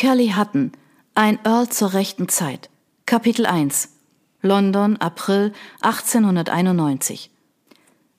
Kelly Hutton, ein Earl zur rechten Zeit. Kapitel 1 London, April 1891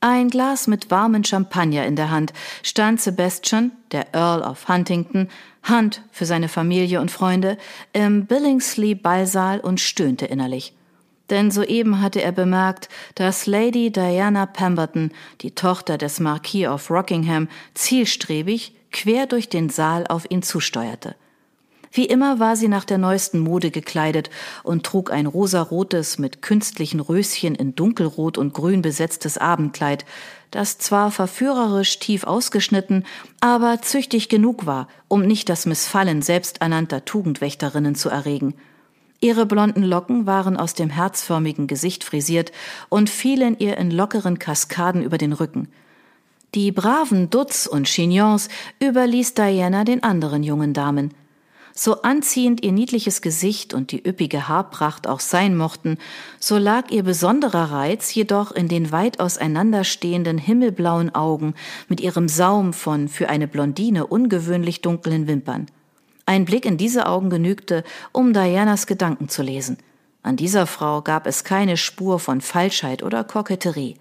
ein Glas mit warmen Champagner in der Hand stand Sebastian, der Earl of Huntington, Hunt für seine Familie und Freunde, im Billingsley Ballsaal und stöhnte innerlich. Denn soeben hatte er bemerkt, dass Lady Diana Pemberton, die Tochter des Marquis of Rockingham, zielstrebig quer durch den Saal auf ihn zusteuerte. Wie immer war sie nach der neuesten Mode gekleidet und trug ein rosarotes, mit künstlichen Röschen in dunkelrot und grün besetztes Abendkleid, das zwar verführerisch tief ausgeschnitten, aber züchtig genug war, um nicht das Missfallen selbsternannter Tugendwächterinnen zu erregen. Ihre blonden Locken waren aus dem herzförmigen Gesicht frisiert und fielen ihr in lockeren Kaskaden über den Rücken. Die braven Dutz und Chignons überließ Diana den anderen jungen Damen. So anziehend ihr niedliches Gesicht und die üppige Haarpracht auch sein mochten, so lag ihr besonderer Reiz jedoch in den weit auseinanderstehenden himmelblauen Augen mit ihrem Saum von für eine Blondine ungewöhnlich dunklen Wimpern. Ein Blick in diese Augen genügte, um Dianas Gedanken zu lesen. An dieser Frau gab es keine Spur von Falschheit oder Koketterie.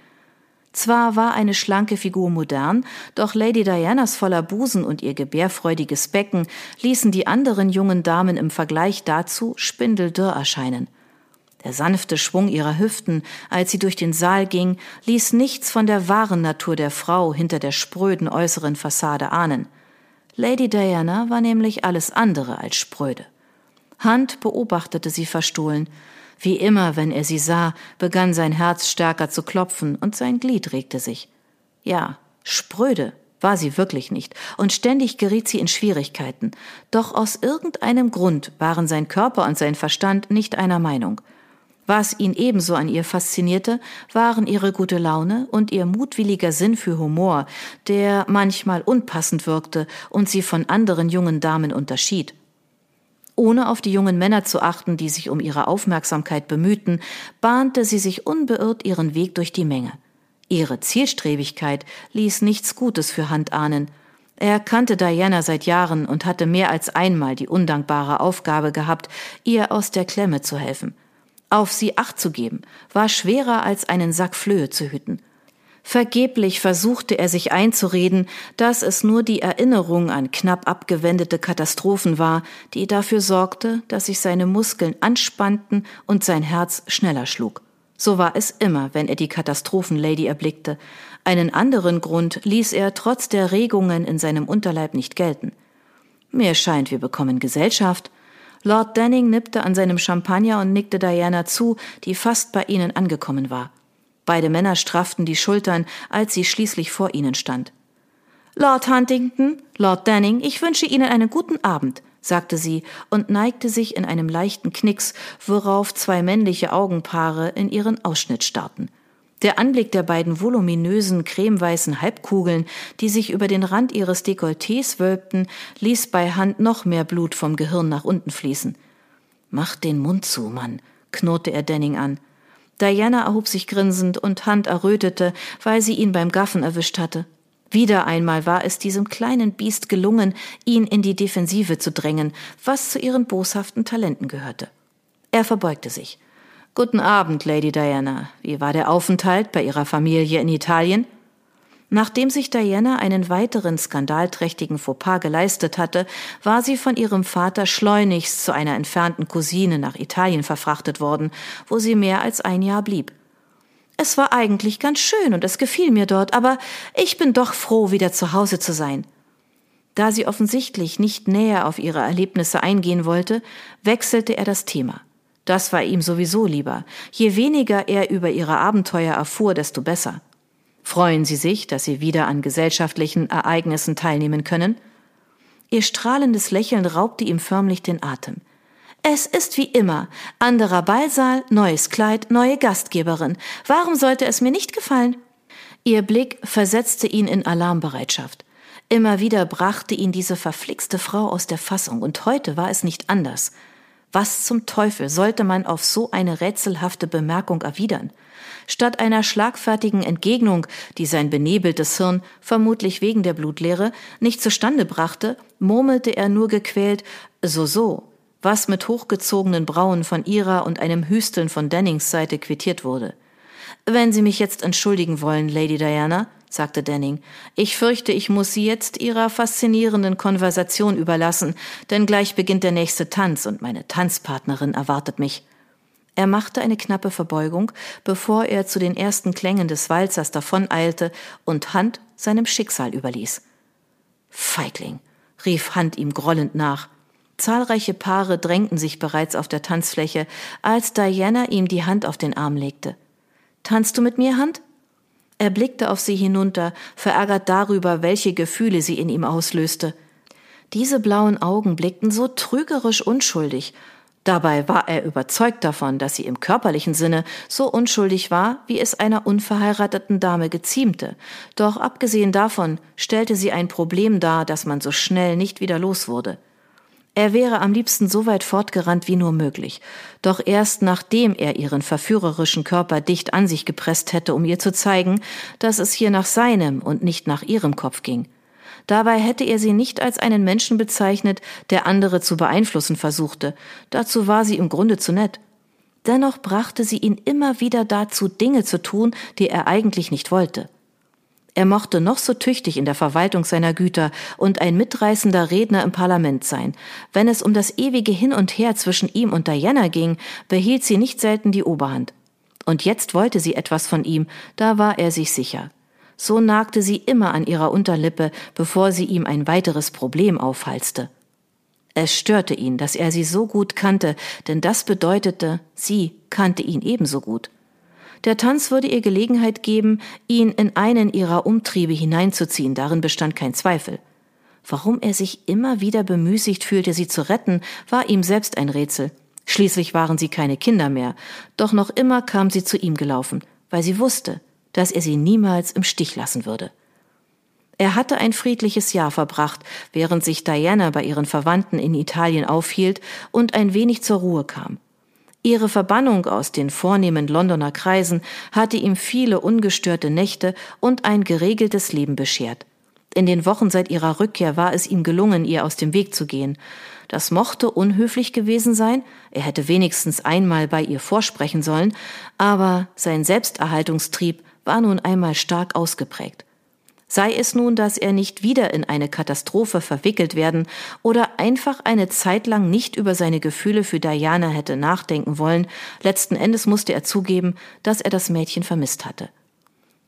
Zwar war eine schlanke Figur modern, doch Lady Dianas voller Busen und ihr gebärfreudiges Becken ließen die anderen jungen Damen im Vergleich dazu spindeldürr erscheinen. Der sanfte Schwung ihrer Hüften, als sie durch den Saal ging, ließ nichts von der wahren Natur der Frau hinter der spröden äußeren Fassade ahnen. Lady Diana war nämlich alles andere als spröde. Hunt beobachtete sie verstohlen. Wie immer, wenn er sie sah, begann sein Herz stärker zu klopfen und sein Glied regte sich. Ja, spröde war sie wirklich nicht, und ständig geriet sie in Schwierigkeiten. Doch aus irgendeinem Grund waren sein Körper und sein Verstand nicht einer Meinung. Was ihn ebenso an ihr faszinierte, waren ihre gute Laune und ihr mutwilliger Sinn für Humor, der manchmal unpassend wirkte und sie von anderen jungen Damen unterschied. Ohne auf die jungen Männer zu achten, die sich um ihre Aufmerksamkeit bemühten, bahnte sie sich unbeirrt ihren Weg durch die Menge. Ihre Zielstrebigkeit ließ nichts Gutes für Hand ahnen. Er kannte Diana seit Jahren und hatte mehr als einmal die undankbare Aufgabe gehabt, ihr aus der Klemme zu helfen. Auf sie acht zu geben, war schwerer als einen Sack Flöhe zu hüten. Vergeblich versuchte er sich einzureden, dass es nur die Erinnerung an knapp abgewendete Katastrophen war, die dafür sorgte, dass sich seine Muskeln anspannten und sein Herz schneller schlug. So war es immer, wenn er die Katastrophenlady erblickte. Einen anderen Grund ließ er trotz der Regungen in seinem Unterleib nicht gelten. Mir scheint, wir bekommen Gesellschaft. Lord Denning nippte an seinem Champagner und nickte Diana zu, die fast bei ihnen angekommen war. Beide Männer strafften die Schultern, als sie schließlich vor ihnen stand. Lord Huntington, Lord Danning, ich wünsche Ihnen einen guten Abend, sagte sie und neigte sich in einem leichten Knicks, worauf zwei männliche Augenpaare in ihren Ausschnitt starrten. Der Anblick der beiden voluminösen, cremeweißen Halbkugeln, die sich über den Rand ihres Dekolletés wölbten, ließ bei Hand noch mehr Blut vom Gehirn nach unten fließen. Mach den Mund zu, Mann, knurrte er Denning an. Diana erhob sich grinsend und Hand errötete, weil sie ihn beim Gaffen erwischt hatte. Wieder einmal war es diesem kleinen Biest gelungen, ihn in die Defensive zu drängen, was zu ihren boshaften Talenten gehörte. Er verbeugte sich. Guten Abend, Lady Diana. Wie war der Aufenthalt bei Ihrer Familie in Italien? Nachdem sich Diana einen weiteren skandalträchtigen Fauxpas geleistet hatte, war sie von ihrem Vater schleunigst zu einer entfernten Cousine nach Italien verfrachtet worden, wo sie mehr als ein Jahr blieb. Es war eigentlich ganz schön und es gefiel mir dort, aber ich bin doch froh, wieder zu Hause zu sein. Da sie offensichtlich nicht näher auf ihre Erlebnisse eingehen wollte, wechselte er das Thema. Das war ihm sowieso lieber. Je weniger er über ihre Abenteuer erfuhr, desto besser. Freuen Sie sich, dass Sie wieder an gesellschaftlichen Ereignissen teilnehmen können? Ihr strahlendes Lächeln raubte ihm förmlich den Atem. Es ist wie immer. Anderer Ballsaal, neues Kleid, neue Gastgeberin. Warum sollte es mir nicht gefallen? Ihr Blick versetzte ihn in Alarmbereitschaft. Immer wieder brachte ihn diese verflixte Frau aus der Fassung, und heute war es nicht anders. Was zum Teufel sollte man auf so eine rätselhafte Bemerkung erwidern? Statt einer schlagfertigen Entgegnung, die sein benebeltes Hirn, vermutlich wegen der Blutleere, nicht zustande brachte, murmelte er nur gequält So so, was mit hochgezogenen Brauen von ihrer und einem Hüsteln von Dennings Seite quittiert wurde. Wenn Sie mich jetzt entschuldigen wollen, Lady Diana, sagte Denning, ich fürchte, ich muss Sie jetzt Ihrer faszinierenden Konversation überlassen, denn gleich beginnt der nächste Tanz und meine Tanzpartnerin erwartet mich. Er machte eine knappe Verbeugung, bevor er zu den ersten Klängen des Walzers davoneilte und Hand seinem Schicksal überließ. Feigling, rief Hand ihm grollend nach. Zahlreiche Paare drängten sich bereits auf der Tanzfläche, als Diana ihm die Hand auf den Arm legte. Tanzt du mit mir, Hand? Er blickte auf sie hinunter, verärgert darüber, welche Gefühle sie in ihm auslöste. Diese blauen Augen blickten so trügerisch unschuldig, Dabei war er überzeugt davon, dass sie im körperlichen Sinne so unschuldig war, wie es einer unverheirateten Dame geziemte. Doch abgesehen davon stellte sie ein Problem dar, das man so schnell nicht wieder los wurde. Er wäre am liebsten so weit fortgerannt wie nur möglich. Doch erst nachdem er ihren verführerischen Körper dicht an sich gepresst hätte, um ihr zu zeigen, dass es hier nach seinem und nicht nach ihrem Kopf ging. Dabei hätte er sie nicht als einen Menschen bezeichnet, der andere zu beeinflussen versuchte. Dazu war sie im Grunde zu nett. Dennoch brachte sie ihn immer wieder dazu, Dinge zu tun, die er eigentlich nicht wollte. Er mochte noch so tüchtig in der Verwaltung seiner Güter und ein mitreißender Redner im Parlament sein. Wenn es um das ewige Hin und Her zwischen ihm und Diana ging, behielt sie nicht selten die Oberhand. Und jetzt wollte sie etwas von ihm, da war er sich sicher. So nagte sie immer an ihrer Unterlippe, bevor sie ihm ein weiteres Problem aufhalste. Es störte ihn, dass er sie so gut kannte, denn das bedeutete, sie kannte ihn ebenso gut. Der Tanz würde ihr Gelegenheit geben, ihn in einen ihrer Umtriebe hineinzuziehen, darin bestand kein Zweifel. Warum er sich immer wieder bemüßigt fühlte, sie zu retten, war ihm selbst ein Rätsel. Schließlich waren sie keine Kinder mehr, doch noch immer kam sie zu ihm gelaufen, weil sie wusste, dass er sie niemals im Stich lassen würde. Er hatte ein friedliches Jahr verbracht, während sich Diana bei ihren Verwandten in Italien aufhielt und ein wenig zur Ruhe kam. Ihre Verbannung aus den vornehmen Londoner Kreisen hatte ihm viele ungestörte Nächte und ein geregeltes Leben beschert. In den Wochen seit ihrer Rückkehr war es ihm gelungen, ihr aus dem Weg zu gehen. Das mochte unhöflich gewesen sein, er hätte wenigstens einmal bei ihr vorsprechen sollen, aber sein Selbsterhaltungstrieb war nun einmal stark ausgeprägt. Sei es nun, dass er nicht wieder in eine Katastrophe verwickelt werden oder einfach eine Zeit lang nicht über seine Gefühle für Diana hätte nachdenken wollen, letzten Endes musste er zugeben, dass er das Mädchen vermisst hatte.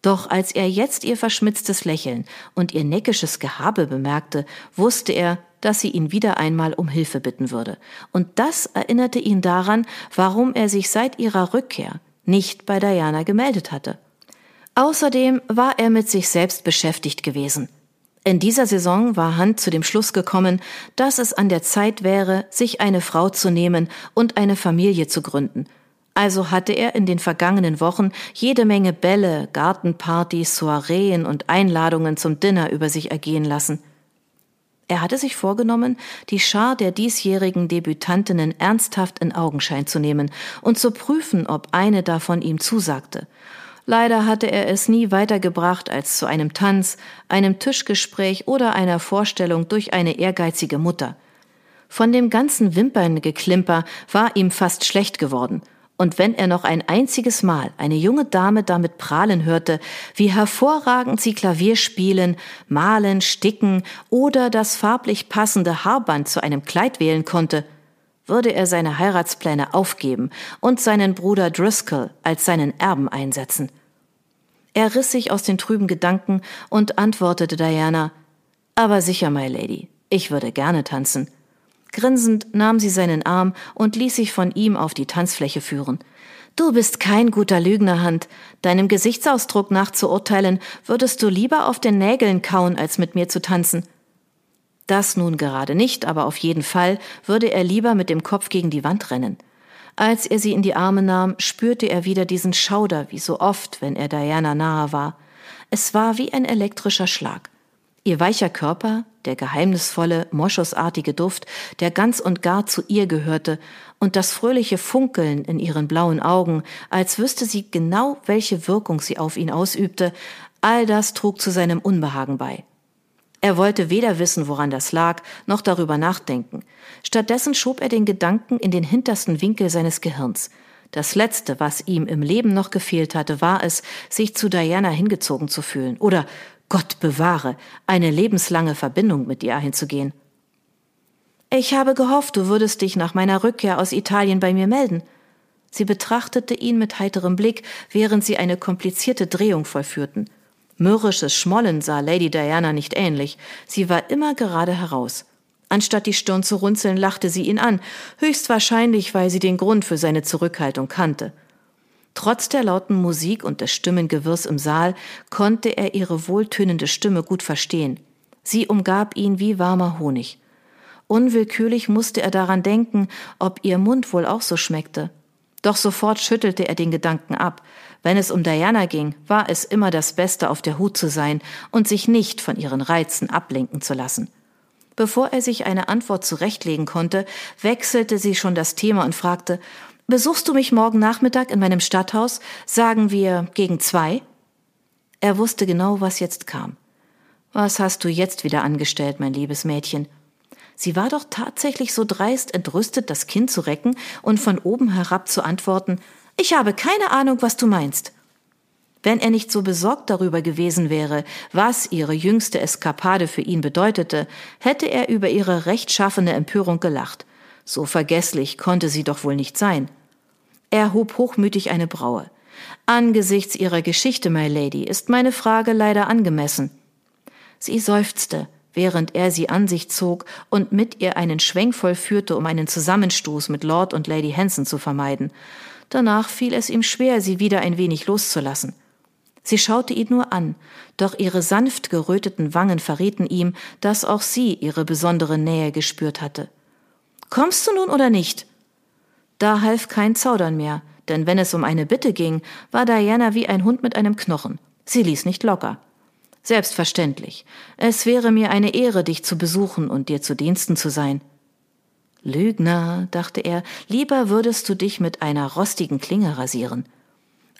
Doch als er jetzt ihr verschmitztes Lächeln und ihr neckisches Gehabe bemerkte, wusste er, dass sie ihn wieder einmal um Hilfe bitten würde. Und das erinnerte ihn daran, warum er sich seit ihrer Rückkehr nicht bei Diana gemeldet hatte. Außerdem war er mit sich selbst beschäftigt gewesen. In dieser Saison war Hunt zu dem Schluss gekommen, dass es an der Zeit wäre, sich eine Frau zu nehmen und eine Familie zu gründen. Also hatte er in den vergangenen Wochen jede Menge Bälle, Gartenpartys, Soireen und Einladungen zum Dinner über sich ergehen lassen. Er hatte sich vorgenommen, die Schar der diesjährigen Debütantinnen ernsthaft in Augenschein zu nehmen und zu prüfen, ob eine davon ihm zusagte. Leider hatte er es nie weitergebracht als zu einem Tanz, einem Tischgespräch oder einer Vorstellung durch eine ehrgeizige Mutter. Von dem ganzen Wimperngeklimper war ihm fast schlecht geworden. Und wenn er noch ein einziges Mal eine junge Dame damit prahlen hörte, wie hervorragend sie Klavier spielen, malen, sticken oder das farblich passende Haarband zu einem Kleid wählen konnte, würde er seine Heiratspläne aufgeben und seinen Bruder Driscoll als seinen Erben einsetzen. Er riss sich aus den trüben Gedanken und antwortete Diana, aber sicher, my Lady, ich würde gerne tanzen. Grinsend nahm sie seinen Arm und ließ sich von ihm auf die Tanzfläche führen. Du bist kein guter Lügner, Hand. Deinem Gesichtsausdruck nach zu urteilen, würdest du lieber auf den Nägeln kauen, als mit mir zu tanzen. Das nun gerade nicht, aber auf jeden Fall würde er lieber mit dem Kopf gegen die Wand rennen. Als er sie in die Arme nahm, spürte er wieder diesen Schauder, wie so oft, wenn er Diana nahe war. Es war wie ein elektrischer Schlag. Ihr weicher Körper, der geheimnisvolle, moschusartige Duft, der ganz und gar zu ihr gehörte, und das fröhliche Funkeln in ihren blauen Augen, als wüsste sie genau, welche Wirkung sie auf ihn ausübte, all das trug zu seinem Unbehagen bei. Er wollte weder wissen, woran das lag, noch darüber nachdenken. Stattdessen schob er den Gedanken in den hintersten Winkel seines Gehirns. Das Letzte, was ihm im Leben noch gefehlt hatte, war es, sich zu Diana hingezogen zu fühlen oder, Gott bewahre, eine lebenslange Verbindung mit ihr einzugehen. Ich habe gehofft, du würdest dich nach meiner Rückkehr aus Italien bei mir melden. Sie betrachtete ihn mit heiterem Blick, während sie eine komplizierte Drehung vollführten. Mürrisches Schmollen sah Lady Diana nicht ähnlich. Sie war immer gerade heraus. Anstatt die Stirn zu runzeln, lachte sie ihn an, höchstwahrscheinlich, weil sie den Grund für seine Zurückhaltung kannte. Trotz der lauten Musik und des Stimmengewirrs im Saal konnte er ihre wohltönende Stimme gut verstehen. Sie umgab ihn wie warmer Honig. Unwillkürlich musste er daran denken, ob ihr Mund wohl auch so schmeckte. Doch sofort schüttelte er den Gedanken ab. Wenn es um Diana ging, war es immer das Beste, auf der Hut zu sein und sich nicht von ihren Reizen ablenken zu lassen. Bevor er sich eine Antwort zurechtlegen konnte, wechselte sie schon das Thema und fragte, Besuchst du mich morgen Nachmittag in meinem Stadthaus, sagen wir gegen zwei? Er wusste genau, was jetzt kam. Was hast du jetzt wieder angestellt, mein liebes Mädchen? Sie war doch tatsächlich so dreist, entrüstet das Kind zu recken und von oben herab zu antworten, ich habe keine Ahnung, was du meinst. Wenn er nicht so besorgt darüber gewesen wäre, was ihre jüngste Eskapade für ihn bedeutete, hätte er über ihre rechtschaffene Empörung gelacht. So vergesslich konnte sie doch wohl nicht sein. Er hob hochmütig eine Braue. Angesichts Ihrer Geschichte, my Lady, ist meine Frage leider angemessen. Sie seufzte, während er sie an sich zog und mit ihr einen Schwenk vollführte, um einen Zusammenstoß mit Lord und Lady Hanson zu vermeiden. Danach fiel es ihm schwer, sie wieder ein wenig loszulassen. Sie schaute ihn nur an, doch ihre sanft geröteten Wangen verrieten ihm, dass auch sie ihre besondere Nähe gespürt hatte. Kommst du nun oder nicht? Da half kein Zaudern mehr, denn wenn es um eine Bitte ging, war Diana wie ein Hund mit einem Knochen. Sie ließ nicht locker. Selbstverständlich. Es wäre mir eine Ehre, dich zu besuchen und dir zu Diensten zu sein. Lügner, dachte er, lieber würdest du dich mit einer rostigen Klinge rasieren.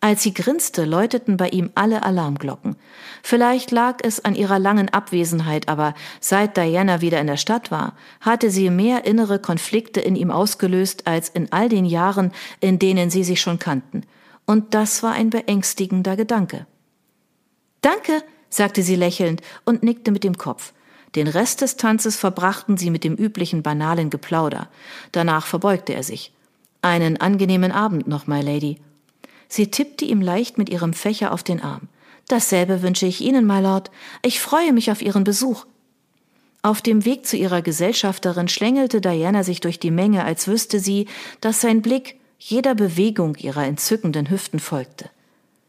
Als sie grinste, läuteten bei ihm alle Alarmglocken. Vielleicht lag es an ihrer langen Abwesenheit, aber seit Diana wieder in der Stadt war, hatte sie mehr innere Konflikte in ihm ausgelöst als in all den Jahren, in denen sie sich schon kannten. Und das war ein beängstigender Gedanke. Danke, sagte sie lächelnd und nickte mit dem Kopf. Den Rest des Tanzes verbrachten sie mit dem üblichen banalen Geplauder. Danach verbeugte er sich. Einen angenehmen Abend noch, my Lady. Sie tippte ihm leicht mit ihrem Fächer auf den Arm. Dasselbe wünsche ich Ihnen, my Lord. Ich freue mich auf Ihren Besuch. Auf dem Weg zu ihrer Gesellschafterin schlängelte Diana sich durch die Menge, als wüsste sie, dass sein Blick jeder Bewegung ihrer entzückenden Hüften folgte.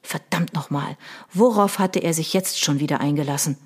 Verdammt nochmal, worauf hatte er sich jetzt schon wieder eingelassen?